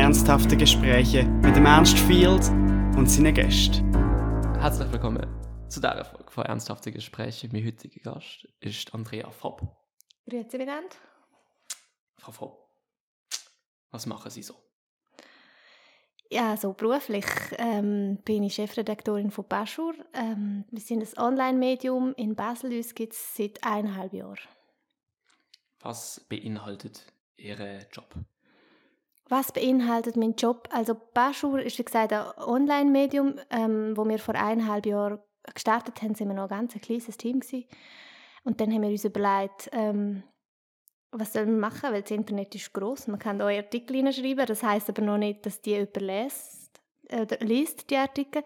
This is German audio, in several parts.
ernsthafte Gespräche mit dem Ernst Field und seinen Gästen. Herzlich willkommen zu dieser Folge von Ernsthafte Gespräche. Mein heutiger Gast ist Andrea Fopp. Grüezi miteinander. Frau Fopp, was machen Sie so? Ja, so beruflich ähm, bin ich Chefredaktorin von Baschur. Ähm, wir sind ein Online-Medium in Basel. Uns gibt es seit eineinhalb Jahren. Was beinhaltet Ihr Job? Was beinhaltet mein Job? Also Baschur ist wie gesagt ein Online-Medium, ähm, wo wir vor eineinhalb Jahren gestartet haben, sind wir noch ein ganz kleines Team gewesen. Und dann haben wir uns überlegt, ähm, was soll man machen, weil das Internet ist groß. Man kann da Artikel hineinschreiben, das heißt aber noch nicht, dass die jemand liest, äh, liest die Artikel.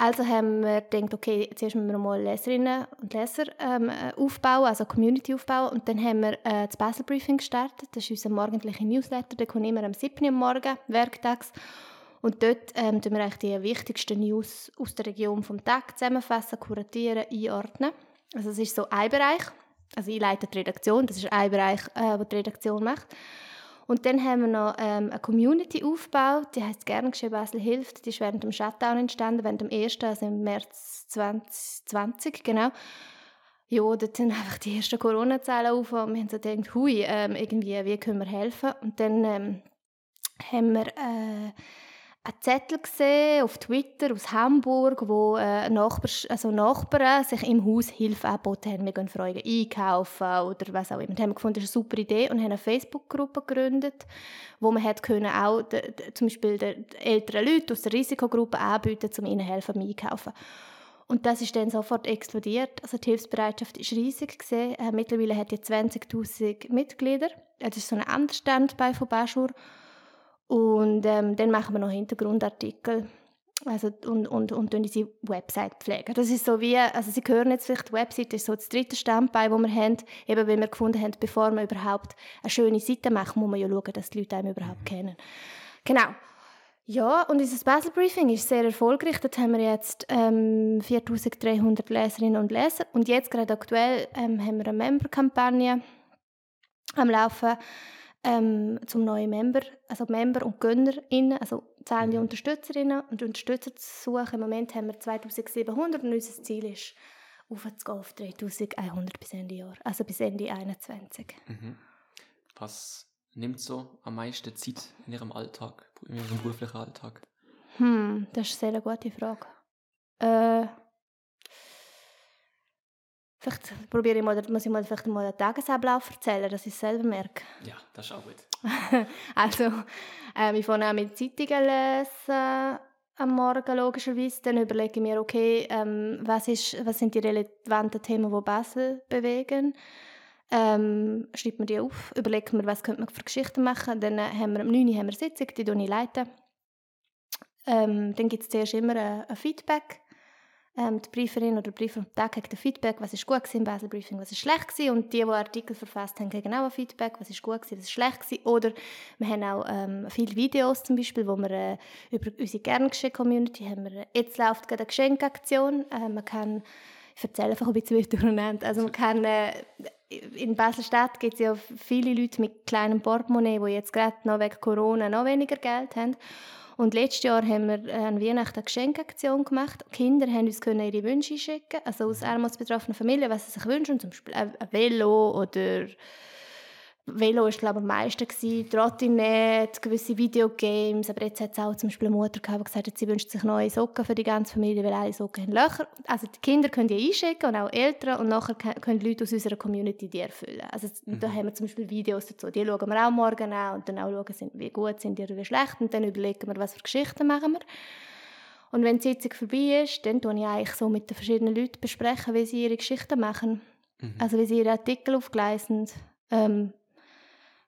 Also haben wir gedacht, okay, zuerst müssen wir mal Leserinnen und Leser ähm, aufbauen, also Community aufbauen. Und dann haben wir äh, das Basel Briefing gestartet. Das ist unser morgendlicher Newsletter. Der kommt immer am 7. Uhr Morgen, werktags. Und dort ähm, tun wir eigentlich die wichtigsten News aus der Region vom Tag zusammenfassen, kuratieren, einordnen. Also das ist so ein Bereich. Also ich leite die Redaktion, das ist ein Bereich, äh, den die Redaktion macht. Und dann haben wir noch ähm, eine Community aufgebaut, die heißt «Gern geschehen Basel hilft». Die ist während dem Shutdown entstanden, während dem 1., also im März 2020, genau. Ja, dort sind einfach die ersten Corona-Zahlen auf und wir haben so gedacht, hui, ähm, irgendwie, wie können wir helfen? Und dann ähm, haben wir... Äh, einen Zettel gesehen auf Twitter aus Hamburg, wo äh, Nachbar, also Nachbarn sich im Haus Hilfe angeboten haben. Wir gehen für einkaufen oder was auch immer. Und haben gefunden, das ist eine super Idee und haben eine Facebook-Gruppe gegründet, wo man hat können auch de, de, zum Beispiel den älteren Leuten aus der Risikogruppe anbieten, um ihnen helfen beim Einkaufen. Und das ist dann sofort explodiert. Also die Hilfsbereitschaft ist riesig gesehen. Äh, mittlerweile hat die 20.000 Mitglieder. Das ist so ein anderer Standbein von Baschur. Und ähm, dann machen wir noch Hintergrundartikel also, und, und, und unsere Website pflegen. Das ist so wie, also Sie hören jetzt vielleicht, die Website ist so das dritte Standbein, das wir haben, eben weil wir gefunden haben, bevor wir überhaupt eine schöne Seite machen, muss man ja schauen, dass die Leute einen überhaupt kennen. Genau. Ja, und unser Basel Briefing ist sehr erfolgreich. Dort haben wir jetzt ähm, 4300 Leserinnen und Leser. Und jetzt gerade aktuell ähm, haben wir eine Member-Kampagne am Laufen ähm, zum neuen Member, also Member und GönnerInnen, also zahlende mhm. Unterstützerinnen und Unterstützer zu suchen. Im Moment haben wir 2700 und unser Ziel ist, aufzugehen auf 3100 bis Ende Jahr, also bis Ende 2021. Mhm. Was nimmt so am meisten Zeit in Ihrem Alltag, in Ihrem beruflichen Alltag? Hm, das ist eine sehr gute Frage. Äh, Vielleicht probiere ich mal, muss ich mal, vielleicht mal einen Tagesablauf erzählen, dass ich es selber merke. Ja, das ist auch gut. also, ähm, ich fange auch mit Zeitungen lesen am Morgen logischerweise. Dann überlege ich mir, okay, ähm, was, ist, was sind die relevanten Themen, die Basel bewegen. Ähm, schreibt mir die auf, überlegt mir, was könnte man für Geschichten machen. Dann haben wir am 9 Uhr haben wir Sitzung, die leite ich. Ähm, dann gibt es zuerst immer ein, ein Feedback ähm, die Brieferin oder der Briefer am Tag hat Feedback, was ist gut gewesen im Basel Briefing, was ist schlecht gewesen. Und die, die Artikel verfasst haben, kriegen auch ein Feedback, was ist gut gewesen, was ist schlecht gewesen. Oder wir haben auch ähm, viele Videos zum Beispiel, wo wir äh, über unsere Gerngeschenk-Community haben wir, äh, jetzt läuft gerade eine Geschenkaktion. Äh, man kann, ich erzähle einfach ein bisschen durcheinander, also man kann... Äh, in Basel-Stadt gibt es ja viele Leute mit kleinem Portemonnaie, die jetzt gerade noch wegen Corona noch weniger Geld haben. Und letztes Jahr haben wir an Weihnachten eine Geschenkaktion gemacht. Die Kinder haben uns ihre Wünsche schicken, also aus armutsbetroffenen Familien, was sie sich wünschen, zum Beispiel ein Velo oder Velo war glaube ich am meisten gewesen, Trottinett, gewisse Videogames, aber jetzt hat es auch zum Beispiel eine Mutter gehabt, die gesagt hat, sie wünscht sich neue Socken für die ganze Familie, weil alle Socken haben Löcher. Also die Kinder können die einschicken und auch Eltern und nachher können Leute aus unserer Community die erfüllen. Also mhm. da haben wir zum Beispiel Videos dazu, die schauen wir auch morgen an und dann auch schauen, wie gut sind die oder wie schlecht und dann überlegen wir, was für Geschichten machen wir. Und wenn die Sitzung vorbei ist, dann bespreche ich eigentlich so mit den verschiedenen Leuten, besprechen, wie sie ihre Geschichten machen. Mhm. Also wie sie ihre Artikel aufgleisen. Ähm,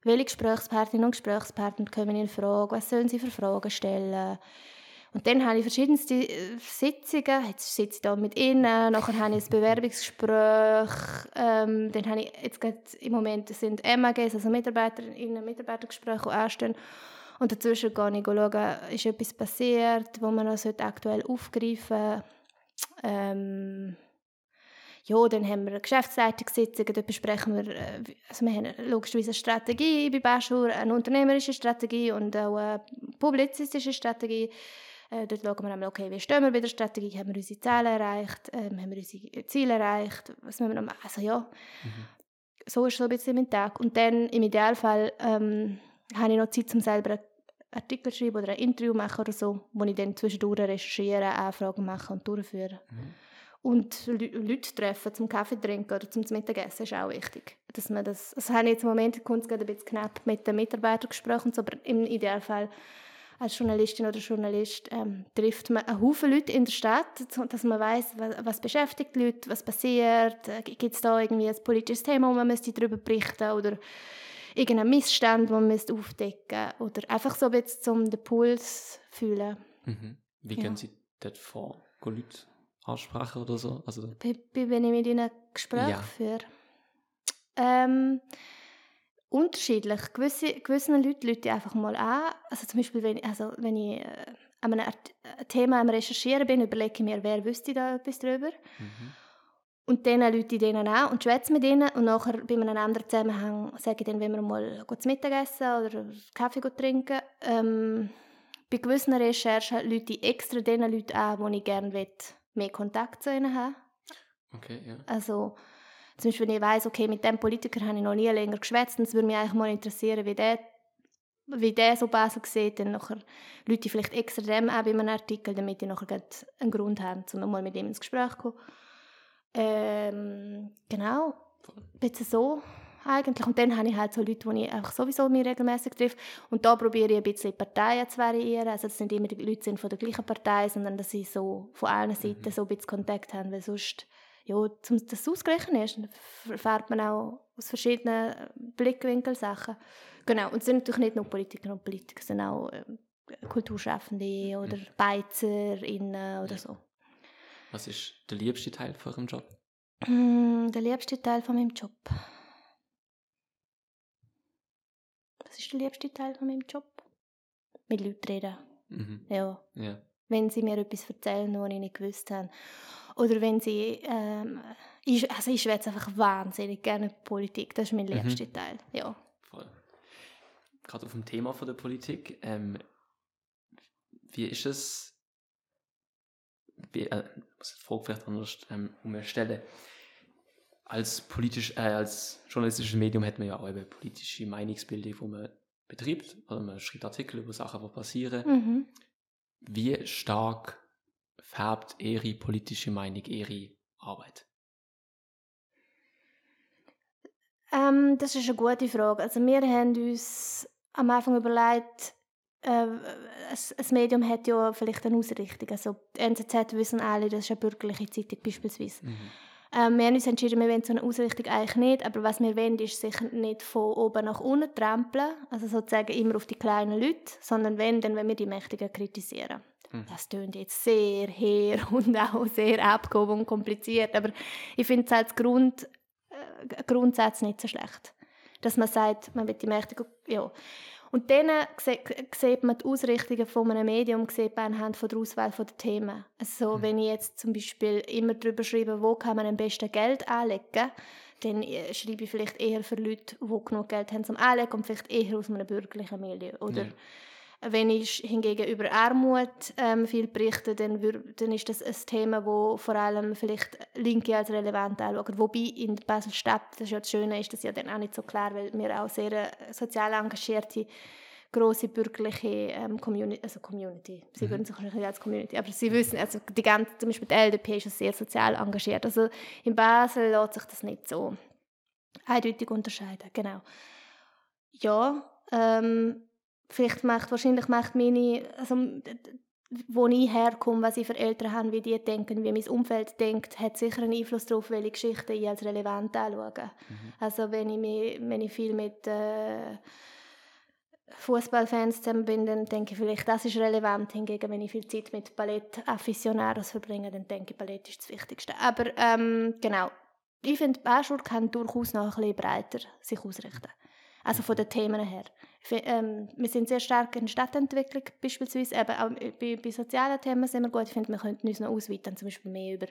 welche Gesprächspartner und Gesprächspartner kommen in Frage, was sollen sie für Fragen stellen. Und dann habe ich verschiedenste äh, Sitzungen, jetzt sitze ich da mit ihnen, nachher habe ich ein Bewerbungsgespräch, ähm, dann habe ich jetzt im Moment sind MAGs, also Mitarbeiterinnen Mitarbeitergespräche, die anstehen. Und dazwischen gehe ich schauen, ist etwas passiert, wo man noch aktuell aufgreifen sollte. Ähm, ja, dann haben wir eine Geschäftsleitungssitzung, dort besprechen wir, äh, also wir haben logischerweise eine Strategie bei Baschur, eine unternehmerische Strategie und auch eine publizistische Strategie. Äh, dort schauen wir einmal, okay, wie stehen wir bei der Strategie, haben wir unsere Ziele erreicht, ähm, haben wir unsere Ziele erreicht, was müssen wir noch machen, also ja. Mhm. So ist so ein bisschen mein Tag. Und dann im Idealfall ähm, habe ich noch Zeit, um selber einen Artikel zu schreiben oder ein Interview machen oder so, wo ich dann zwischendurch recherchiere, Anfragen mache und durchführe. Mhm. Und Leute treffen zum Kaffee trinken oder zum Mittagessen ist auch wichtig. Dass man das, das habe ich jetzt im Moment ein bisschen knapp mit den Mitarbeitern gesprochen, aber im Idealfall als Journalistin oder Journalist ähm, trifft man einen Haufen Leute in der Stadt, dass man weiß, was, was, beschäftigt die Leute, was passiert, äh, gibt es da irgendwie ein politisches Thema, wo man müsste darüber berichten oder irgendeinen Missstand, den man müsste aufdecken oder einfach so ein bisschen, um den Puls zu fühlen. Mhm. Wie ja. gehen Sie dort vor? Gehen Leute ansprechen oder so? Also, wie, wie wenn ich mit ihnen Gespräche ja. führe? Ähm, unterschiedlich. Gewisse, gewissen Leute Leute einfach mal an. Also zum Beispiel, wenn, also wenn ich äh, an einem Thema am Recherchieren bin, überlege ich mir, wer wüsste da etwas darüber. Mhm. Und dann Leute denen an und schwätze mit ihnen. Und nachher bei einem anderen Zusammenhang sage ich dann, wenn wir mal zu Mittag essen oder Kaffee trinken. Ähm, bei gewissen Recherchen Leute extra den Leuten an, die ich gerne mehr Kontakt zu ihnen haben. Okay, ja. Also zum Beispiel, wenn ich weiss, okay, mit dem Politiker habe ich noch nie länger geschwätzt, und es würde mich eigentlich mal interessieren, wie der, wie der so Basel sieht, dann nachher Leute vielleicht extra dem auch bei einem Artikel, damit ich nachher einen Grund habe, um mal mit ihm ins Gespräch zu kommen. Ähm, genau, ein so eigentlich. Und dann habe ich halt so Leute, die ich einfach sowieso mir regelmäßig treffe. Und da probiere ich ein bisschen Parteien zu variieren. Also dass nicht immer die Leute sind von der gleichen Partei, sondern dass sie so von allen Seiten mhm. so ein bisschen Kontakt haben, weil sonst ja, zum, das ausgleichen ist, erfährt man auch aus verschiedenen Blickwinkeln Sachen. Genau, und es sind natürlich nicht nur Politiker und Politiker, sondern auch äh, Kulturschaffende oder mhm. BeizerInnen oder so. Was ist der liebste Teil von Ihrem Job? Mm, der liebste Teil von meinem Job? Was ist der liebste Teil von meinem Job? Mit Leuten reden. Mhm. Ja. ja. Wenn sie mir etwas erzählen, was ich nicht gewusst habe. Oder wenn sie, ähm, ich, also ich schwätze einfach wahnsinnig gerne Politik, das ist mein mhm. liebster Teil, ja. Voll. Gerade auf dem Thema von der Politik, ähm, wie ist es, wie, äh, ich muss die Frage vielleicht anders ähm, umstellen, als, politisch, äh, als journalistisches Medium hat man ja auch eben politische Meinungsbildung, wo man betreibt, oder man schreibt Artikel über Sachen, die passieren. Mhm. Wie stark färbt ihre politische Meinung ihre Arbeit? Ähm, das ist eine gute Frage. Also wir haben uns am Anfang überlegt, äh, ein, ein Medium hat ja vielleicht eine Ausrichtung. Also die NZZ wissen alle, das ist eine bürgerliche Zeitung beispielsweise. Mhm. Ähm, wir haben uns entschieden, wir wollen so eine Ausrichtung eigentlich nicht, aber was wir wollen, ist sicher nicht von oben nach unten trampeln, also sozusagen immer auf die kleinen Leute, sondern wenn, dann wenn wir die Mächtigen kritisieren. Mhm. Das klingt jetzt sehr her und auch sehr abgehoben und kompliziert, aber ich finde es als Grund, äh, Grundsatz nicht so schlecht. Dass man sagt, man will die Mächtigen, ja. Und dann sieht man die Ausrichtungen von einem Medium sieht man anhand von der Auswahl der Themen. Also mhm. wenn ich jetzt zum Beispiel immer darüber schreibe, wo kann man am besten Geld anlegen, dann äh, schreibe ich vielleicht eher für Leute, die genug Geld haben zum Anlegen und vielleicht eher aus einem bürgerlichen Milieu. Oder ja. Wenn ich hingegen über Armut ähm, viel berichte, dann, dann ist das ein Thema, wo vor allem vielleicht Linke als relevant anschauen. Wobei in Basel-Stadt, das ist ja das Schöne, ist das ja dann auch nicht so klar, weil wir auch sehr äh, sozial engagierte große bürgerliche ähm, Community, also Community, sie mhm. würden sich nicht als Community, aber sie wissen, also die ganze, zum Beispiel die LDP ist sehr sozial engagiert, also in Basel lässt sich das nicht so eindeutig unterscheiden, genau. Ja, ähm, vielleicht macht, wahrscheinlich macht meine, also wo ich herkomme, was ich für Eltern habe, wie die denken, wie mein Umfeld denkt, hat sicher einen Einfluss darauf, welche Geschichten ich als relevant anschaue. Mhm. Also wenn ich, mich, wenn ich viel mit äh, Fußballfans zusammen bin, dann denke ich vielleicht, das ist relevant. Hingegen, wenn ich viel Zeit mit Ballett-Afficionados verbringe, dann denke ich, Ballett ist das Wichtigste. Aber ähm, genau, ich finde, Baschur kann durchaus noch ein bisschen breiter sich ausrichten. Also von den Themen her. Ähm, wir sind sehr stark in Stadtentwicklung beispielsweise, eben auch bei, bei sozialen Themen sind wir gut. Ich finde, wir könnten uns noch ausweiten, zum Beispiel mehr über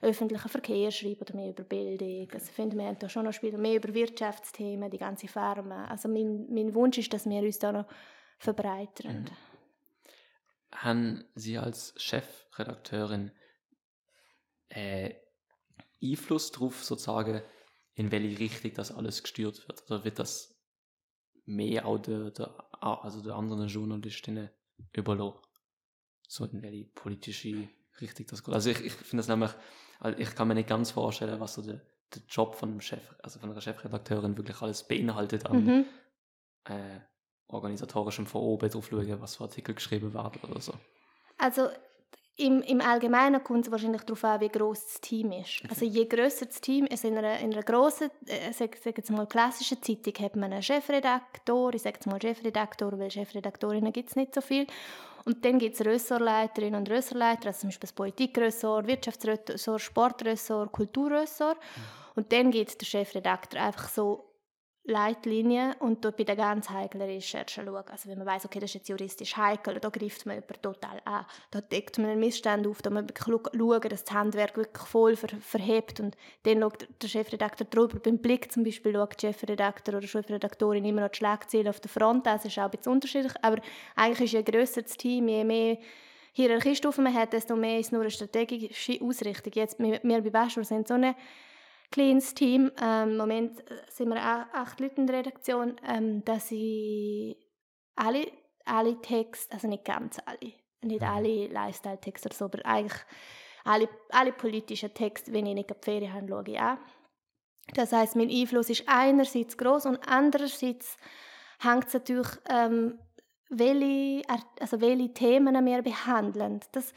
öffentlichen Verkehr schreiben oder mehr über Bildung. Also ich finde, wir haben da schon noch Spiel, mehr über Wirtschaftsthemen, die ganze Pharma. Also mein, mein Wunsch ist, dass wir uns da noch verbreitern. Mhm. haben Sie als Chefredakteurin äh, Einfluss darauf, sozusagen, in welche Richtung das alles gesteuert wird? Oder wird das mehr auch der, der, also der anderen Journalistinnen überlassen? So in welche politische Richtung das geht. Also ich, ich finde das nämlich, also ich kann mir nicht ganz vorstellen, was so der, der Job von einem Chef, also von einer Chefredakteurin wirklich alles beinhaltet an Mhm. äh, organisatorischem von oben drauf schauen, was für Artikel geschrieben werden oder so. Also im, im Allgemeinen kommt es wahrscheinlich darauf an, wie groß das Team ist. Also je grösser das Team ist, in einer, in einer grossen, äh, sag, sag jetzt mal klassischen Zeitung, hat man einen Chefredaktor, ich sage jetzt mal Chefredaktor, weil Chefredaktorinnen gibt es nicht so viel. Und dann gibt es Ressortleiterinnen und Ressortleiter, also zum Beispiel das Politikressort, Wirtschaftsressort, Sportressort, Kulturressort. Und dann gibt der Chefredakteur einfach so Leitlinien und dort bei den ganz heiklen Recherchen schauen. Also wenn man weiß, okay, das ist jetzt juristisch heikel, da greift man jemanden total an. Da deckt man einen Missstand auf, da muss man schauen, dass das Handwerk wirklich voll ver verhebt und dann schaut der Chefredakteur drüber. Beim Blick zum Beispiel schaut der Chefredakteur oder Chefredaktorin immer noch die Schlagzeilen auf der Front an. Das ist auch ein bisschen unterschiedlich, aber eigentlich ist je grösser das Team, je mehr Hierarchiestufen man hat, desto mehr ist es nur eine strategische Ausrichtung. Jetzt, wir, wir bei Bachelor sind so eine kleines Team. Ähm, Im Moment äh, sind wir acht Leute in der Redaktion, ähm, dass ich alle, alle Texte, also nicht ganz alle, nicht alle Lifestyle-Texte oder so, aber eigentlich alle, alle politischen Texte, wenn ich nicht auf die Ferien habe, schaue ich an. Das heißt, mein Einfluss ist einerseits groß und andererseits hängt es natürlich, ähm, welche, also welche Themen wir behandeln. Das,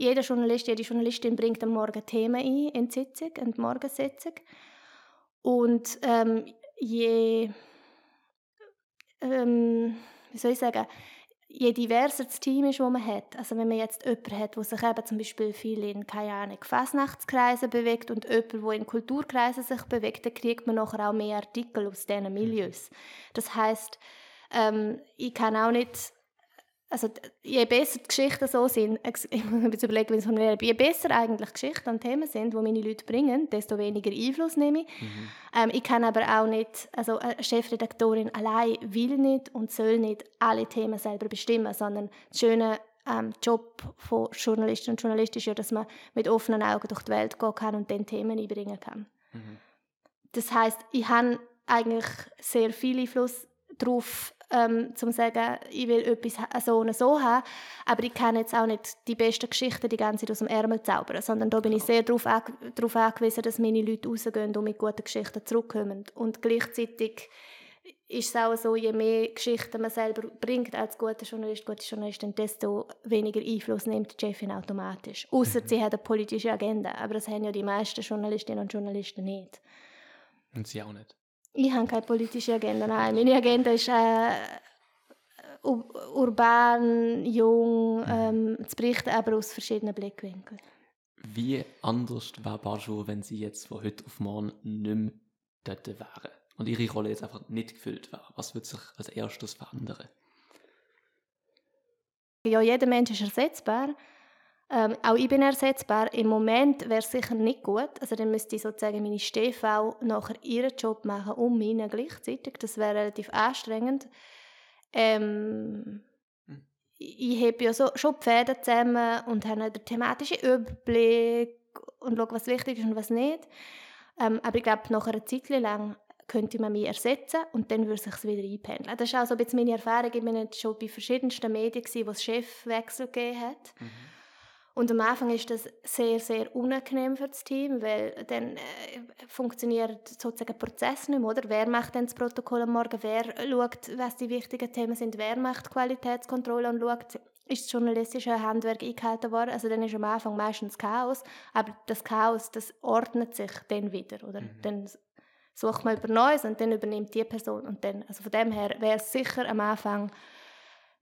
jeder Journalist, jede Journalistin bringt am Morgen Themen ein in die Sitzung, in die Morgensitzung. Und ähm, je, ähm, wie soll ich sagen, je diverser das Team ist, das man hat, also wenn man jetzt jemanden hat, der sich eben zum Beispiel viel in, keine Ahnung, Fasnachtskreisen bewegt und jemand, der in Kulturkreisen sich bewegt, dann kriegt man nachher auch mehr Artikel aus diesen Milieus. Das heißt, ähm, ich kann auch nicht also je besser die Geschichten so sind, ich muss mir überlegen, wie es formuliere, je besser eigentlich Geschichten und Themen sind, die meine Leute bringen, desto weniger Einfluss nehme ich. Ähm, ich kann aber auch nicht, also eine Chefredaktorin allein will nicht und soll nicht alle Themen selber bestimmen, sondern der schöne ähm, Job von Journalisten und Journalisten ist ja, dass man mit offenen Augen durch die Welt gehen kann und dann Themen einbringen kann. Mhm. Das heißt, ich habe eigentlich sehr viel Einfluss darauf, ähm, zum sagen, ich will etwas so und so haben, aber ich kann jetzt auch nicht die besten Geschichten die ganze Zeit aus dem Ärmel zaubern, sondern da bin ich sehr darauf, ange darauf angewiesen, dass meine Leute rausgehen und mit guten Geschichten zurückkommen. Und gleichzeitig ist es auch so, je mehr Geschichten man selber bringt als guter Journalist, gute Journalistin, desto weniger Einfluss nimmt die Chefin automatisch. Außer sie hat eine politische Agenda, aber das haben ja die meisten Journalistinnen und Journalisten nicht. Und sie auch nicht. Ich habe keine politische Agenda, nein. Meine Agenda ist äh, ur- urban, jung, ähm, zu berichten, aber aus verschiedenen Blickwinkeln. Wie anders wäre Bajou, wenn sie jetzt von heute auf morgen nicht mehr dort wären? Und ihre Rolle jetzt einfach nicht gefüllt wäre? Was würde sich als erstes verändern? Ja, jeder Mensch ist ersetzbar. Ähm, auch ich bin ersetzbar. Im Moment wäre es sicher nicht gut. Also dann müsste ich sozusagen meine Stehfrau nachher ihren Job machen um meinen gleichzeitig. Das wäre relativ anstrengend. Ähm, Hm. ich habe ja so, schon die Fäden zusammen und habe den thematischen Überblick und schaue, was wichtig ist und was nicht. Ähm, aber ich glaube, nach einer Zeit lang könnte man mich ersetzen und dann würde sich wieder einpendeln. Das ist auch so ein bisschen meine Erfahrung. Ich jetzt schon bei verschiedensten Medien, gewesen, wo es Chefwechsel gegeben hat. Und am Anfang ist das sehr, sehr unangenehm für das Team, weil dann äh, funktioniert sozusagen der Prozess nicht mehr, oder? Wer macht dann das Protokoll am Morgen? Wer schaut, was die wichtigen Themen sind? Wer macht Qualitätskontrolle und schaut, ist das journalistische Handwerk eingehalten worden? Also dann ist am Anfang meistens Chaos, aber das Chaos, das ordnet sich dann wieder, oder? Dann sucht man über Neues und dann übernimmt die Person und dann, also von dem her wäre es sicher am Anfang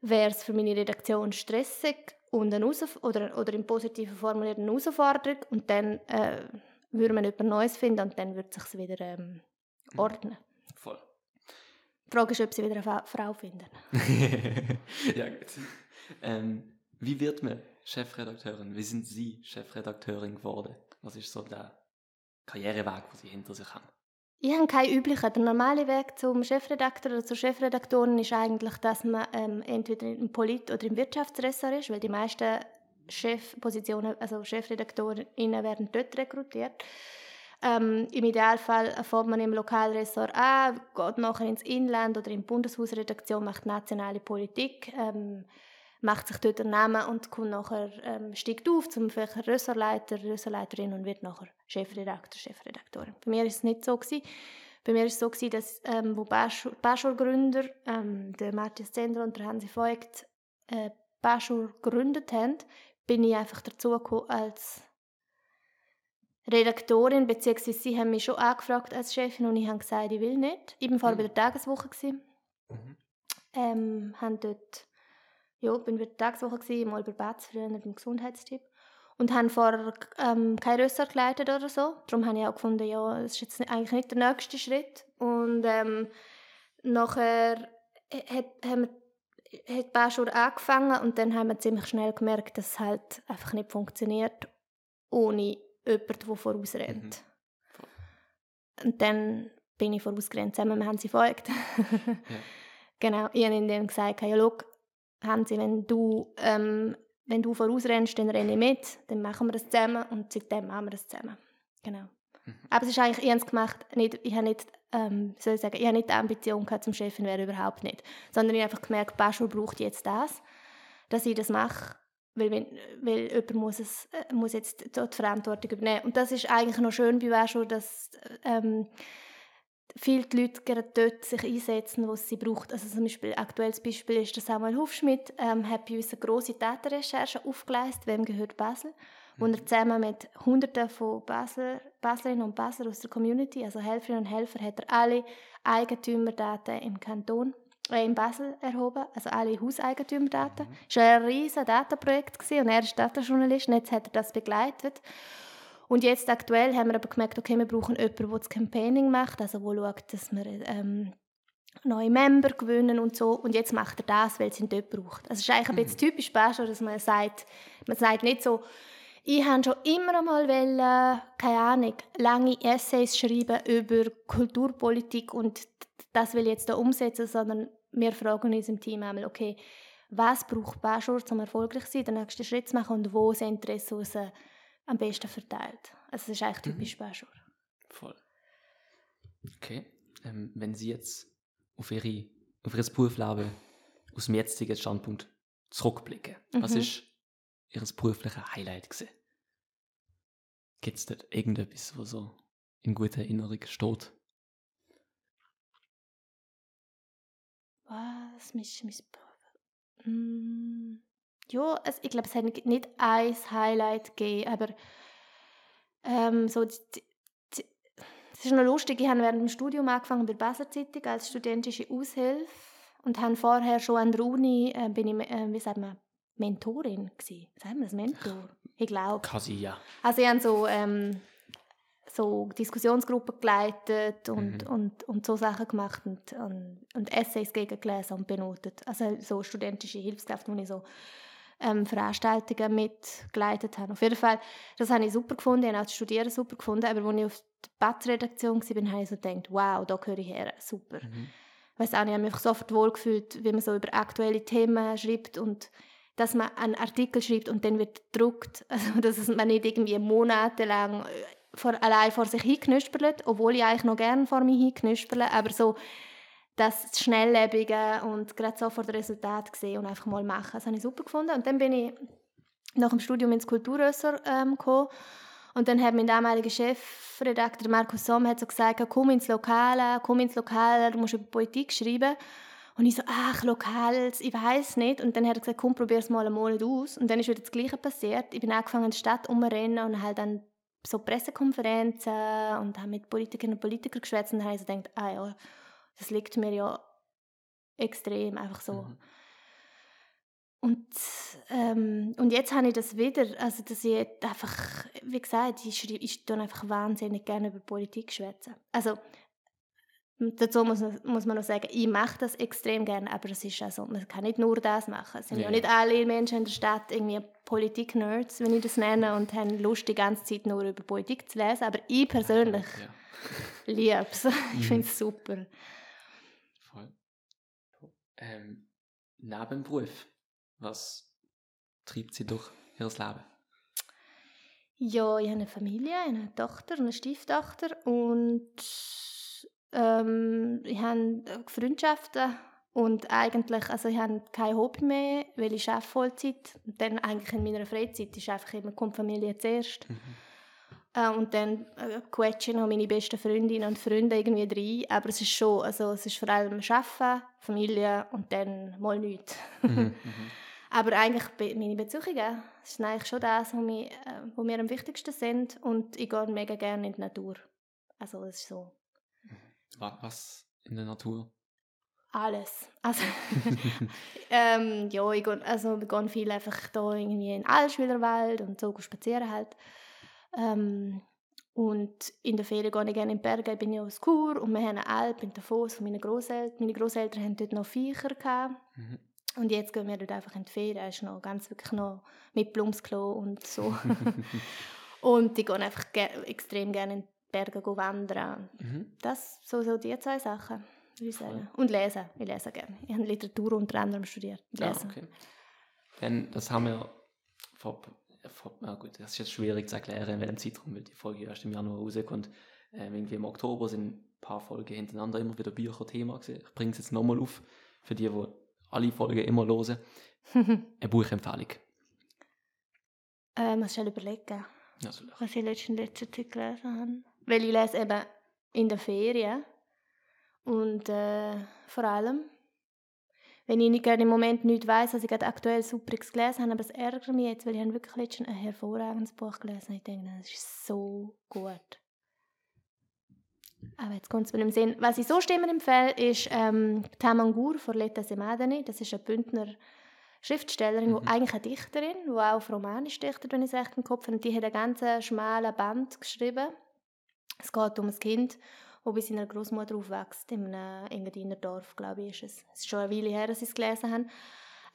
wäre es für meine Redaktion stressig und eine oder, oder im positiven formuliert eine Herausforderung und dann äh, würde man etwas Neues finden und dann würde es sich wieder ähm, ordnen. Voll. Die Frage ist, ob sie wieder eine Frau finden. ja, gut. Ähm, wie wird man Chefredakteurin? Wie sind Sie Chefredakteurin geworden? Was ist so der Karriereweg, den Sie hinter sich haben? Ich habe keinen üblichen. Der normale Weg zum Chefredakteur oder zur Chefredaktorin ist eigentlich, dass man ähm, entweder im Polit- oder im Wirtschaftsressort ist, weil die meisten Chefpositionen, also Chefredaktorinnen werden dort rekrutiert. Ähm, Im Idealfall fängt man im Lokalressort an, geht nachher ins Inland oder in die Bundeshausredaktion, macht nationale Politik, ähm, macht sich dort einen Namen und kommt nachher, ähm, steigt auf zum vielleicht Ressortleiter, Ressortleiterin und wird nachher Chefredakteur, Chefredaktorin. Bei mir ist es nicht so gewesen. Bei mir ist es so gewesen, dass ähm, wo Baschur-Gründer, ähm, der Matthias Zender und der Hansi Voigt, äh, Baschur gegründet haben, bin ich einfach dazu gekommen als Redaktorin, beziehungsweise sie haben mich schon angefragt als Chefin und ich habe gesagt, ich will nicht. Ich war mhm. bei der Tageswoche. Mhm. Ähm, dort, ja, bin bei der Tageswoche, gewesen, mal bei Batz früher beim Gesundheitstipp. Und habe vorher ähm, kein Ressort geleitet oder so. Darum habe ich auch gefunden, ja, das ist jetzt eigentlich nicht der nächste Schritt. Und ähm, nachher hat, haben wir, hat Baschur angefangen und dann haben wir ziemlich schnell gemerkt, dass es halt einfach nicht funktioniert ohne jemand, der vorausrennt. Mhm. Und dann bin ich vorausgerannt, zusammen mit Hansi Voigt. ja. Genau, ich habe ihm gesagt, ja, schau, Hansi, wenn du, ähm, wenn du vorausrennst, dann renne ich mit, dann machen wir das zusammen und seitdem machen wir das zusammen. Genau. Mhm. Aber es ist eigentlich, ich habe es gemacht, nicht, ich habe nicht, ähm, soll ich sagen, ich habe nicht die Ambition gehabt, zum Chefin wäre überhaupt nicht, sondern ich habe einfach gemerkt, Baschur braucht jetzt das, dass ich das mache weil, wenn, weil jemand muss, es, äh, muss jetzt die Verantwortung übernehmen. Und das ist eigentlich noch schön bei Wäscher, dass ähm, viele Leute gerade dort sich einsetzen, wo sie braucht. Also zum Beispiel, aktuelles Beispiel ist der Samuel Hufschmidt, ähm, hat bei uns eine grosse Datenrecherche aufgeleistet, wem gehört Basel, wo er mhm. zusammen mit Hunderten von Basler, Baslerinnen und Basler aus der Community, also Helferinnen und Helfer, hat er alle Eigentümerdaten im Kanton äh, in Basel erhoben, also alle Hauseigentümerdaten. Mhm. Es war ein riesiges Datenprojekt und er ist Datenjournalist und jetzt hat er das begleitet. Und jetzt aktuell haben wir aber gemerkt, okay, wir brauchen jemanden, der das Campaigning macht, also der schaut, dass wir ähm, neue Member gewinnen und so. Und jetzt macht er das, weil es ihn dort braucht. Also es ist eigentlich ein bisschen mhm. typisch Basel, dass man sagt, man sagt nicht so, ich habe schon immer einmal wollen, keine Ahnung, lange Essays schreiben über Kulturpolitik und das will ich jetzt da umsetzen, sondern wir fragen uns im Team einmal, okay, was braucht Bachelor, um erfolgreich zu sein, den nächsten Schritt zu machen und wo sind die Ressourcen am besten verteilt. Also das ist eigentlich mhm. typisch mhm. Bachelor. Voll. Okay. Ähm, wenn Sie jetzt auf, Ihre, auf Ihr Berufsleben aus dem jetzigen Standpunkt zurückblicken, mhm. was ist Ihr berufliches Highlight gewesen? Gibt es dort irgendetwas, was so in guter Erinnerung steht? Was? Mich, mich, mm, ja, also ich glaube, es hat nicht ein Highlight gegeben, aber ähm, so, es ist noch lustig, ich habe während dem Studium angefangen bei der Basler Zeitung als studentische Aushilfe und habe vorher schon an der Uni, äh, bin ich, äh, wie sagt man, Mentorin gewesen. Sagen wir das, Mentor? Ich glaube. Quasi, ja. Also ich habe so ähm, so Diskussionsgruppen geleitet und, mhm. und, und so Sachen gemacht und, und, und Essays gegengelesen und benotet. Also so studentische Hilfskräfte, wo ich so ähm, Veranstaltungen mitgeleitet habe. Auf jeden Fall, das habe ich super gefunden, ich habe auch das Studieren super gefunden, aber als ich auf der Batz-Redaktion war, habe ich so gedacht, wow, da gehöre ich her, super. Mhm. Ich auch nicht, ich habe mich sofort wohlgefühlt, wie man so über aktuelle Themen schreibt und dass man einen Artikel schreibt und dann wird gedruckt, also dass man nicht irgendwie monatelang vor, allein vor sich hinknüspert, obwohl ich eigentlich noch gerne vor mir hinknüspere, aber so das Schnelllebige und gerade so vor dem Resultat sehen und einfach mal machen, das habe ich super gefunden. Und dann bin ich nach dem Studium ins Kulturressort ähm, gekommen und dann hat mein damaliger Chefredakteur Markus Somm hat so gesagt, komm ins Lokale, komm ins Lokale, du musst über Politik schreiben. Und ich so, ach, Lokals, ich weiß nicht. Und dann hat er gesagt, komm, probier es mal einen Monat aus. Und dann ist wieder das Gleiche passiert. Ich bin angefangen, in der Stadt umzurennen und halt dann so Pressekonferenzen und habe mit Politikerinnen und Politikern geschwätzt und habe so gedacht, ah ja, das liegt mir ja extrem, einfach so. Mhm. Und, ähm, und jetzt habe ich das wieder, also dass ich einfach, wie gesagt, ich, schreibe, ich einfach wahnsinnig gerne über Politik schwätzen. Also Dazu muss, muss man noch sagen, ich mache das extrem gerne, aber es ist also, man kann nicht nur das machen. Es sind ja, ja nicht alle Menschen in der Stadt irgendwie Politik-Nerds, wenn ich das nenne, und haben Lust, die ganze Zeit nur über Politik zu lesen. Aber ich persönlich, ja. lieb's. Ich finde es super. Ähm, neben dem Beruf, was treibt sie durch ihr Leben? Ja, ich habe eine Familie, eine Tochter eine Stieftochter und ähm, ich habe Freundschaften und eigentlich, also ich habe kein Hobby mehr, weil ich arbeite Vollzeit. Und dann eigentlich in meiner Freizeit ist einfach immer, kommt Familie zuerst. Mhm. Äh, und dann äh, quetschen noch meine besten Freundinnen und Freunde irgendwie rein. Aber es ist schon, also es ist vor allem Arbeiten, Familie und dann mal nichts. Mhm. mhm. Aber eigentlich meine Beziehungen, ist eigentlich schon das, was mir, äh, was mir am wichtigsten sind. Und ich gehe mega gerne in die Natur. Also das ist so. Was in der Natur? Alles. Also, ähm, ja, ich gehe, also, wir gehen viel einfach da irgendwie in Allschwilerwald und so spazieren halt. Ähm, und in der Ferien gehe ich gerne in die Berge. Ich bin ja aus Chur und wir haben eine Alp in Davos von meinen Großeltern. Meine Großeltern haben dort noch Viecher gehabt. Mhm. Und jetzt gehen wir dort einfach in die Ferien. Es ist noch ganz wirklich noch mit Blumsklo und so. und ich gehe einfach ge extrem gerne in die Berge wandern. Mhm. Das so, so die zwei Sachen, würde ich sagen. Und lesen. Ich lese gerne. Ich habe Literatur unter anderem studiert. Lesen. Ja, okay. Denn das haben wir vor, vor ja gut, das ist jetzt schwierig zu erklären, in welchem Zeitraum, weil die Folge erst im Januar rauskommt. Ähm, irgendwie im Oktober sind ein paar Folgen hintereinander immer wieder Bücher-Thema gewesen. Ich bringe es jetzt nochmal auf, für die, die alle Folgen immer hören. Eine Buchempfehlung. Äh, muss ich überlegen, ja, was ich in letzter Zeit gelesen habe. Weil ich lese eben in der Ferien und äh, vor allem, wenn ich nicht im Moment nicht weiß, was ich gerade aktuell super gelesen habe, aber es ärgert mich jetzt, weil ich habe wirklich letztens ein hervorragendes Buch gelesen Ich denke, das ist so gut. Aber jetzt kommt es mir im Sinn. Was ich so stimmen empfehle, ist ähm, Tamangur von Leta Semadani. Das ist eine Bündner Schriftstellerin, mhm. die eigentlich eine Dichterin, die auch auf Romanisch dichtet, wenn ich es recht im Kopf habe. Und die hat einen ganz schmalen Band geschrieben. Es geht um ein Kind, das bei seiner Großmutter aufwächst, in einem Engadiner Dorf, glaube ich, ist es. Es ist schon eine Weile her, dass ich es gelesen habe.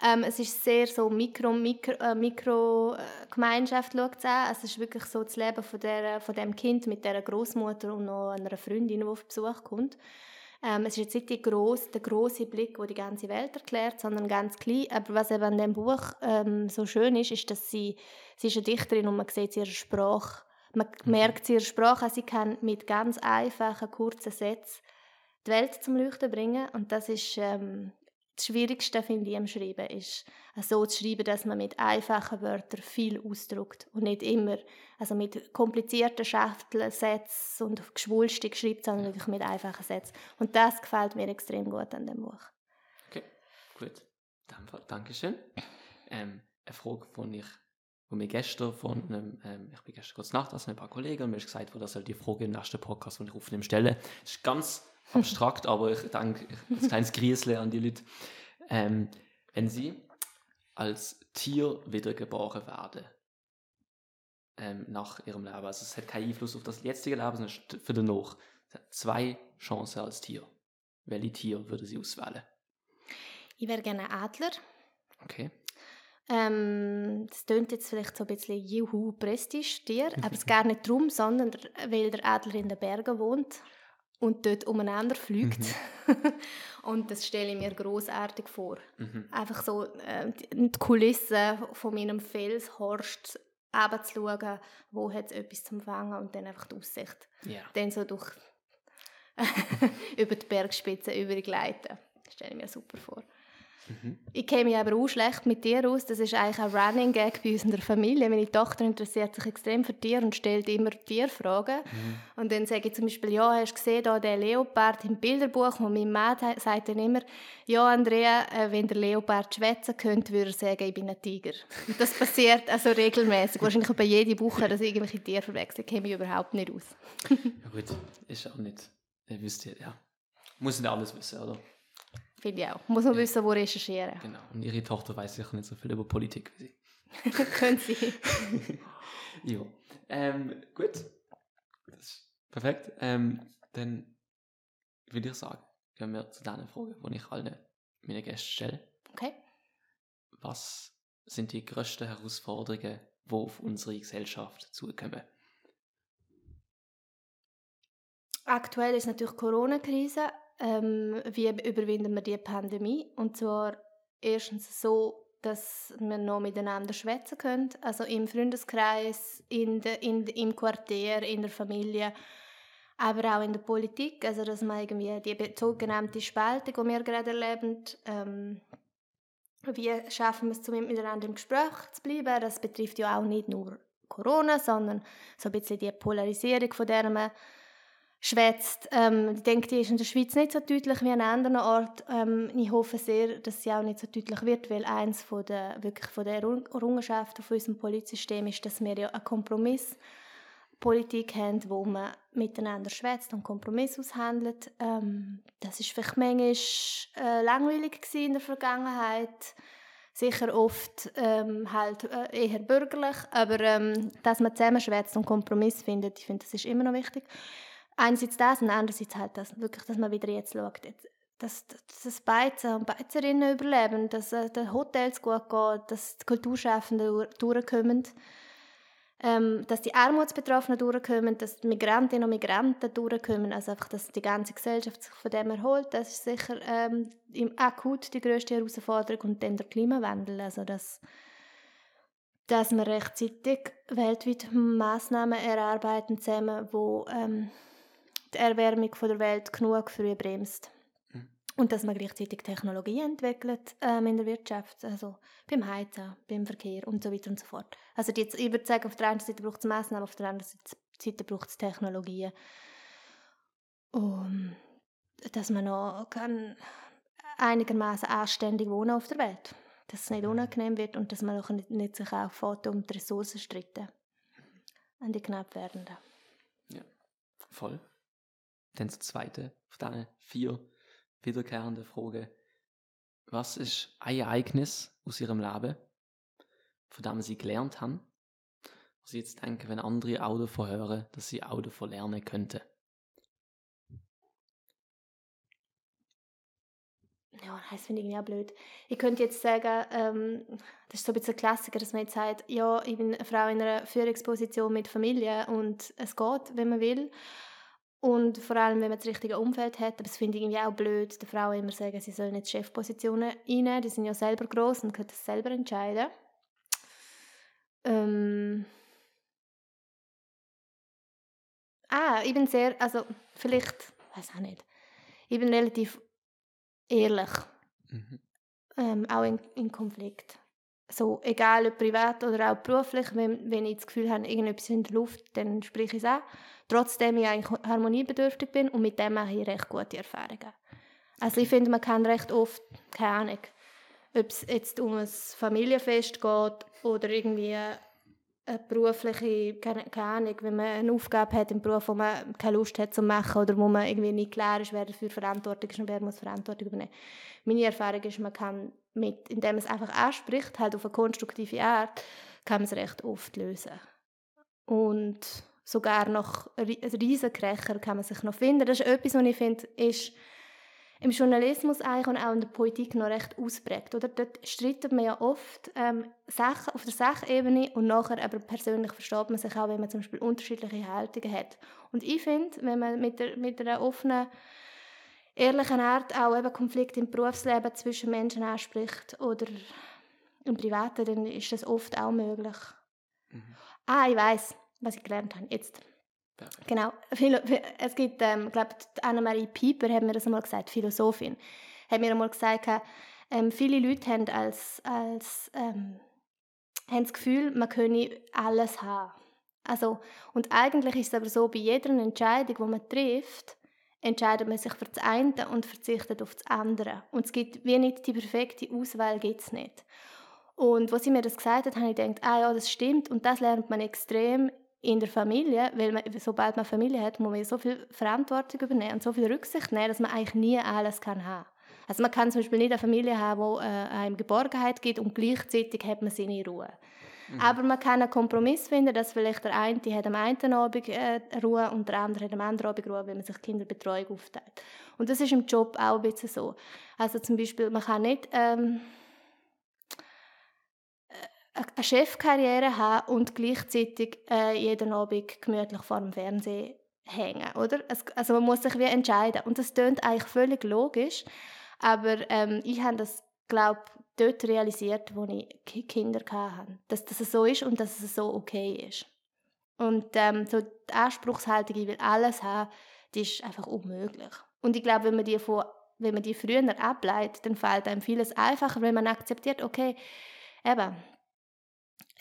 Ähm, es ist sehr so Mikro, Mikro, äh, Mikro äh, Gemeinschaft schaut es an. Es ist wirklich so das Leben von, der, von dem Kind mit der Großmutter und noch einer Freundin, die auf Besuch kommt. Ähm, es ist jetzt nicht die gross, der große Blick, der die ganze Welt erklärt, sondern ganz klein. Aber was eben an dem Buch ähm, so schön ist, ist, dass sie, sie ist eine Dichterin und man sieht ihre Sprache, man mhm. merkt ihre Sprache, sie kann mit ganz einfachen, kurzen Sätzen die Welt zum Leuchten bringen und das ist ähm, das Schwierigste, finde ich, am Schreiben ist, so zu schreiben, dass man mit einfachen Wörtern viel ausdrückt und nicht immer also mit komplizierten Schachteln, Sätzen und Geschwulstig schreibt, sondern wirklich mit einfachen Sätzen. Und das gefällt mir extrem gut an dem Buch. Okay, gut. Dankeschön. Ähm, eine Frage, die ich wo mir gestern von einem, ähm, ich bin gestern kurz Nacht, also ein paar Kollegen, und mir ist gesagt wurde, dass soll die Frage im nächsten Podcast, den ich aufnehme, stellen. Das ist ganz abstrakt, aber ich danke als kleines Griesle an die Leute. Ähm, wenn Sie als Tier wiedergeboren werden, ähm, nach Ihrem Leben, also es hat keinen Einfluss auf das jetzige Leben, sondern für danach, zwei Chancen als Tier. Welche Tier würde Sie auswählen? Ich wäre gerne Adler. Okay. Ähm, das klingt jetzt vielleicht so ein bisschen Juhu Prestige-Tier, aber es geht nicht darum, sondern weil der Adler in den Bergen wohnt und dort umeinander fliegt. Mhm. und das stelle ich mir großartig vor. Mhm. Einfach so äh, die Kulissen von meinem Felshorst runterzuschauen, wo hat es etwas zum Fangen und dann einfach die Aussicht. Yeah. Dann so durch über die Bergspitze übergleiten. Das stelle ich mir super vor. Mhm. Ich kenne mich aber auch schlecht mit dir aus. Das ist eigentlich ein Running Gag bei uns in der Familie. Meine Tochter interessiert sich extrem für Tiere und stellt immer Tierfragen. Mhm. Und dann sage ich zum Beispiel, ja, hast du gesehen, da den Leopard im Bilderbuch? Und mein Mann sagt dann immer, ja, Andrea, äh, wenn der Leopard schwätzen könnte, würde er sagen, ich bin ein Tiger. Und das passiert also regelmäßig. Wahrscheinlich bei jede Woche, dass ich irgendwelche Tiere verwechsel. Ich kenne mich überhaupt nicht aus. ja gut, ist auch nicht, ihr wisst ja, ja. Muss nicht alles wissen, oder? Finde ich auch. Muss man wissen, wo recherchieren. Genau. Und ihre Tochter weiß sicher nicht so viel über Politik wie sie. Können sie. ja. Ähm, gut. Das ist perfekt. Ähm, dann würde ich sagen, gehen wir zu deiner Frage, die ich allen meinen Gästen stelle. Okay. Was sind die größten Herausforderungen, die auf unsere Gesellschaft zukommen? Aktuell ist natürlich Corona-Krise. Ähm, wie überwinden wir die Pandemie? Und zwar erstens so, dass wir noch miteinander schwätzen können, also im Freundeskreis, in de, in, im Quartier, in der Familie, aber auch in der Politik, also dass man irgendwie die sogenannte Spaltung, die wir gerade erleben, ähm, wie schaffen wir es, um miteinander im Gespräch zu bleiben? Das betrifft ja auch nicht nur Corona, sondern so ein bisschen die Polarisierung, von der schwätzt. Ähm, ich denke, die ist in der Schweiz nicht so deutlich wie an anderen Orten. Ähm, ich hoffe sehr, dass sie auch nicht so deutlich wird, weil eines von der, wirklich von der Errungenschaften von unserem Politsystem ist, dass wir ja eine Kompromisspolitik haben, wo man miteinander schwätzt und Kompromiss aushandelt. Ähm, das ist vielleicht manchmal äh, langweilig in der Vergangenheit sicher oft ähm, halt äh, eher bürgerlich, aber ähm, dass man zusammen schwätzt und Kompromiss findet, ich finde, das ist immer noch wichtig einerseits das und andererseits halt das, wirklich, dass man wieder jetzt schaut, dass, dass, dass Beizen und Beizerinnen überleben, dass äh, den Hotels gut geht, dass die Kulturschaffenden durchkommen, ähm, dass die Armutsbetroffenen durchkommen, dass die Migrantinnen und Migranten durchkommen, also einfach, dass die ganze Gesellschaft sich von dem erholt, das ist sicher ähm, akut die grösste Herausforderung und dann der Klimawandel, also dass dass wir rechtzeitig weltweit Massnahmen erarbeiten zusammen, wo ähm, die Erwärmung der Welt genug früh bremst. Mhm. Und dass man gleichzeitig Technologie entwickelt ähm, in der Wirtschaft, also beim Heizen, beim Verkehr und so weiter und so fort. Also die, ich würde sagen, auf der einen Seite braucht es Massnahmen, auf der anderen Seite braucht es Technologien. Um, dass man noch kann einigermaßen anständig wohnen auf der Welt. Dass es nicht mhm. unangenehm wird und dass man auch nicht, nicht sich auch um die Ressourcen streiten. An die knapp werdenden. Ja, voll. Dann zur zweite auf deine vier wiederkehrende Frage. Was ist ein Ereignis aus ihrem Leben, von dem sie gelernt haben, was sie jetzt denken, wenn andere auch davon hören, dass sie auch davon könnten? Ja, das finde ich auch blöd. Ich könnte jetzt sagen, ähm, das ist so ein bisschen ein Klassiker, dass man jetzt sagt, ja, ich bin eine Frau in einer Führungsposition mit Familie und es geht, wenn man will. Und vor allem, wenn man das richtige Umfeld hat. Aber das finde ich irgendwie auch blöd, den Frauen immer sagen, sie sollen nicht Chefpositionen einnehmen. Die sind ja selber groß und können das selber entscheiden. Ähm ah, ich bin sehr, also vielleicht, weiß auch nicht. Ich bin relativ ehrlich. Mhm. Ähm, auch in, in Konflikt. So, egal ob privat oder auch beruflich, wenn, wenn ich das Gefühl habe, irgendetwas in der Luft, dann spreche ich es an trotzdem ich eigentlich harmoniebedürftig bin und mit dem mache ich recht gute Erfahrungen. Also ich finde, man kann recht oft, keine Ahnung, ob es jetzt um ein Familienfest geht oder irgendwie eine berufliche, keine, keine Ahnung, wenn man eine Aufgabe hat im Beruf, wo man keine Lust hat zu machen oder wo man irgendwie nicht klar ist, wer dafür verantwortlich ist und wer muss Verantwortung übernehmen. Meine Erfahrung ist, man kann mit, indem es einfach anspricht, halt auf eine konstruktive Art, kann man es recht oft lösen. Und sogar noch Riesenkrächer kann man sich noch finden. Das ist etwas, was ich finde, ist im Journalismus eigentlich und auch in der Politik noch recht ausprägt. Oder? Dort streitet man ja oft ähm, Sachen auf der Sachebene und nachher aber persönlich versteht man sich auch, wenn man zum Beispiel unterschiedliche Haltungen hat. Und ich finde, wenn man mit, der, mit einer offenen, ehrlichen Art auch eben Konflikte im Berufsleben zwischen Menschen anspricht oder im Privaten, dann ist das oft auch möglich. Mhm. Ah, ich weiß was ich gelernt habe jetzt. Perfekt. Genau. Es gibt, ähm, glaube Annemarie Pieper hat mir das einmal gesagt, Philosophin, hat mir einmal gesagt, ähm, viele Leute haben als, als ähm, haben das Gefühl, man könne alles haben. Also, und eigentlich ist es aber so, bei jeder Entscheidung, die man trifft, entscheidet man sich für das eine und verzichtet auf das andere. Und es gibt wie nicht die perfekte Auswahl, gibt nicht. Und als sie mir das gesagt hat, habe ich gedacht, ah ja, das stimmt. Und das lernt man extrem in der Familie, weil man, sobald man Familie hat, muss man so viel Verantwortung übernehmen und so viel Rücksicht nehmen, dass man eigentlich nie alles kann haben. Also man kann zum Beispiel nicht eine Familie haben, wo äh, einem Geborgenheit gibt und gleichzeitig hat man seine Ruhe. Mhm. Aber man kann einen Kompromiss finden, dass vielleicht der eine hat am einen Abend äh, Ruhe und der andere hat am anderen Abend Ruhe, wenn man sich Kinderbetreuung aufteilt. Und das ist im Job auch ein bisschen so. Also zum Beispiel, man kann nicht ähm, eine Chefkarriere haben und gleichzeitig äh, jeden Abend gemütlich vor dem Fernsehen hängen, oder? Also man muss sich wie entscheiden. Und das klingt eigentlich völlig logisch, aber ähm, ich habe das, glaube dort realisiert, wo ich Kinder hatte. Dass das so ist und dass es so okay ist. Und ähm, so die Anspruchshaltung, ich will alles haben, die ist einfach unmöglich. Und ich glaube, wenn man die von wenn man die früher ableitet, dann fällt einem vieles einfacher, wenn man akzeptiert, okay, eben,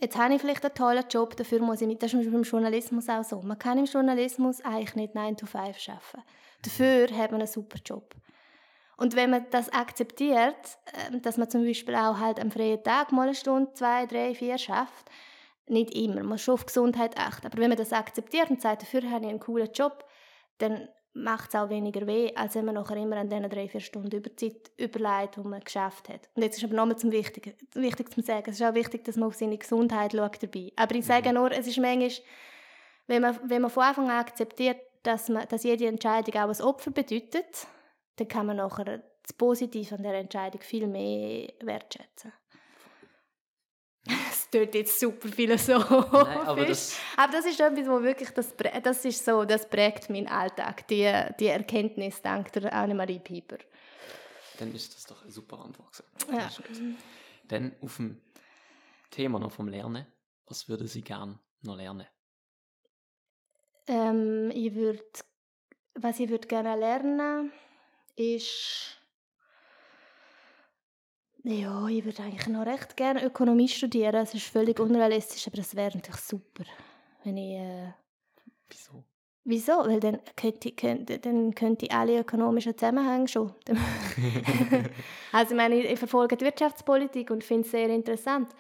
jetzt habe ich vielleicht einen tollen Job, dafür muss ich nicht, das ist beim Journalismus auch so. Man kann im Journalismus eigentlich nicht 9 to 5 arbeiten. Dafür hat man einen super Job. Und wenn man das akzeptiert, ähm, dass man zum Beispiel auch halt am freien Tag mal eine Stunde, zwei, drei, vier schafft, nicht immer, man muss schon auf Gesundheit achten, aber wenn man das akzeptiert und sagt, dafür habe ich einen coolen Job, dann macht es auch weniger weh, als wenn man nachher immer an diesen drei, vier Stunden Überzeit überlegt, die man geschafft hat. Und jetzt ist aber nochmal zum Wichtigen, wichtig zu sagen, es ist auch wichtig, dass man auf seine Gesundheit schaut dabei. Aber ich sage mhm. nur, es ist manchmal, wenn man, wenn man von Anfang an akzeptiert, dass, man, dass jede Entscheidung auch ein Opfer bedeutet, dann kann man nachher das Positive an der Entscheidung viel mehr wertschätzen. Es tut jetzt super philosophisch. Nein, aber, das aber das ist etwas, wo wirklich, das, das ist so, das prägt meinen Alltag, die, die Erkenntnis dank der Annemarie Pieper. Dann ist das doch eine super Antwort. Ja. Dann auf dem Thema noch vom Lernen, was würde Sie gerne noch lernen? Ähm, ich würde, was ich würde gerne lernen, ist ja, ich würde eigentlich noch recht gerne Ökonomie studieren. Es ist völlig unrealistisch, aber es wäre natürlich super, wenn ich... Äh... Wieso? Wieso? Weil dann könnte, könnte, dann könnte ich alle ökonomischen Zusammenhänge schon. also ich meine, ich verfolge die Wirtschaftspolitik und finde es sehr interessant.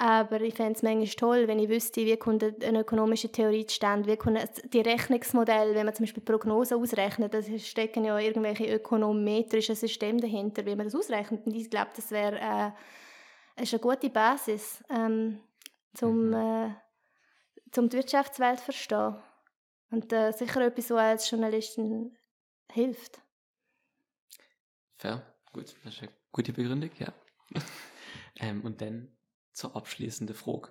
Aber ich fände es manchmal toll, wenn ich wüsste, wie kommt eine ökonomische Theorie zustande, wie kommen die Rechnungsmodelle, wenn man zum Beispiel Prognosen ausrechnet, da stecken ja irgendwelche ökonometrischen Systeme dahinter, wie man das ausrechnet. Und ich glaube, das wäre äh, ist eine gute Basis, ähm, um mhm. äh, zum die Wirtschaftswelt zu verstehen. Und äh, sicher etwas, was als Journalistin hilft. Fair, gut, das ist eine gute Begründung, ja. ähm, und dann zur abschließenden Frage.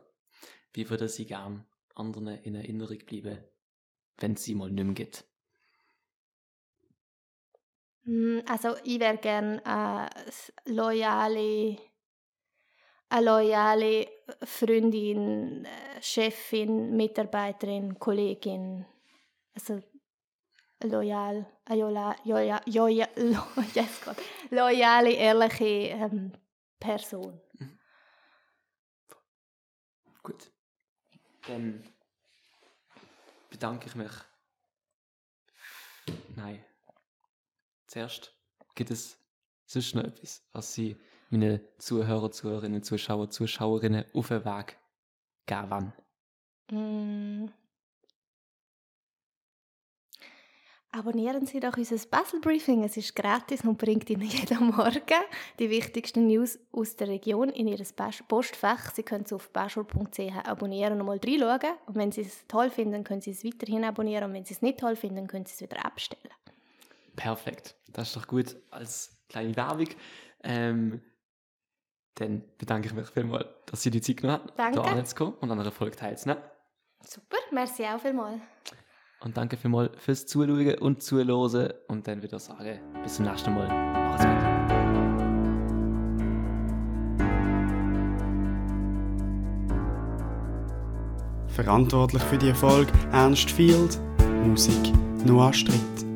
Wie würde Sie gern anderen in Erinnerung bleiben, wenn sie mal mehr geht? Hm, also ich wäre gerne eine loyale, eine loyale Freundin, Chefin, Mitarbeiterin, Kollegin. Also loyal, loyal, loyal, loyal, loyale, ehrliche ähm, Person. Mhm. Gut. Dann bedanke ich mich. Nein. Zuerst gibt es sonst noch etwas, was Sie meine Zuhörer, Zuhörerinnen, Zuschauer, Zuschauerinnen auf den Weg geben? Mm. Abonnieren Sie doch unser Basel Briefing. Es ist gratis und bringt Ihnen jeden Morgen die wichtigsten News aus der Region in Ihr Postfach. Sie können es auf baschur.ch abonnieren und mal reinschauen. Und wenn Sie es toll finden, können Sie es weiterhin abonnieren. Und wenn Sie es nicht toll finden, können Sie es wieder abstellen. Perfekt. Das ist doch gut als kleine Werbung. Ähm, dann bedanke ich mich vielmals, dass Sie die Zeit genommen haben, Danke. hier zu kommen und an einer Folge teilzunehmen. Super, merci auch vielmals. Und danke vielmals fürs Zuschauen und Zuhören. Und dann wieder sagen, bis zum nächsten Mal. Macht's gut. Verantwortlich für die Erfolg Ernst Field, Musik Noah Stritt.